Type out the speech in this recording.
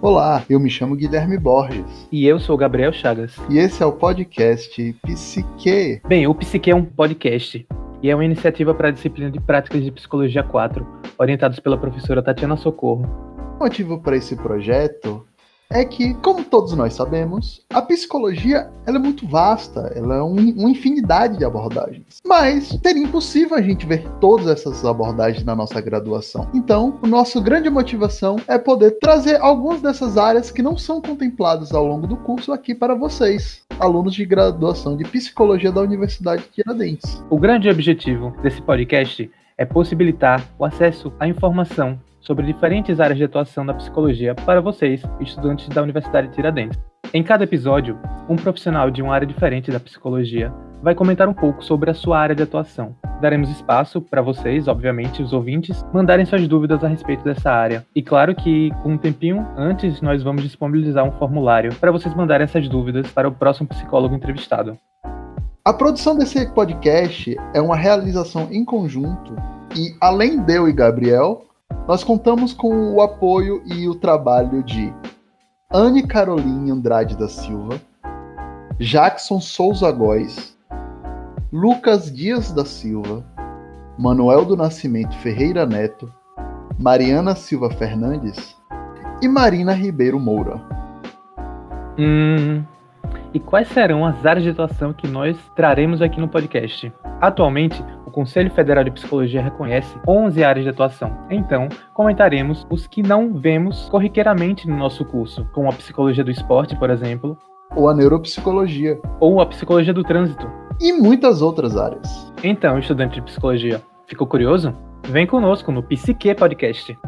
Olá, eu me chamo Guilherme Borges. E eu sou Gabriel Chagas. E esse é o podcast Psique. Bem, o Psique é um podcast e é uma iniciativa para a disciplina de Práticas de Psicologia 4, orientados pela professora Tatiana Socorro. O motivo para esse projeto é que, como todos nós sabemos, a psicologia é muito vasta, ela é um, uma infinidade de abordagens. Mas seria impossível a gente ver todas essas abordagens na nossa graduação. Então, a nossa grande motivação é poder trazer algumas dessas áreas que não são contempladas ao longo do curso aqui para vocês, alunos de graduação de psicologia da Universidade de Tiradentes. O grande objetivo desse podcast é possibilitar o acesso à informação sobre diferentes áreas de atuação da psicologia para vocês, estudantes da Universidade de Tiradentes. Em cada episódio, um profissional de uma área diferente da psicologia vai comentar um pouco sobre a sua área de atuação. Daremos espaço para vocês, obviamente, os ouvintes, mandarem suas dúvidas a respeito dessa área. E claro que, com um tempinho antes, nós vamos disponibilizar um formulário para vocês mandarem essas dúvidas para o próximo psicólogo entrevistado. A produção desse podcast é uma realização em conjunto e, além de eu e Gabriel, nós contamos com o apoio e o trabalho de Anne Caroline Andrade da Silva, Jackson Souza Góes, Lucas Dias da Silva, Manuel do Nascimento Ferreira Neto, Mariana Silva Fernandes e Marina Ribeiro Moura. Hum, e quais serão as áreas de atuação que nós traremos aqui no podcast? Atualmente, o Conselho Federal de Psicologia reconhece 11 áreas de atuação. Então, comentaremos os que não vemos corriqueiramente no nosso curso, como a psicologia do esporte, por exemplo, ou a neuropsicologia, ou a psicologia do trânsito, e muitas outras áreas. Então, estudante de psicologia, ficou curioso? Vem conosco no Psique Podcast.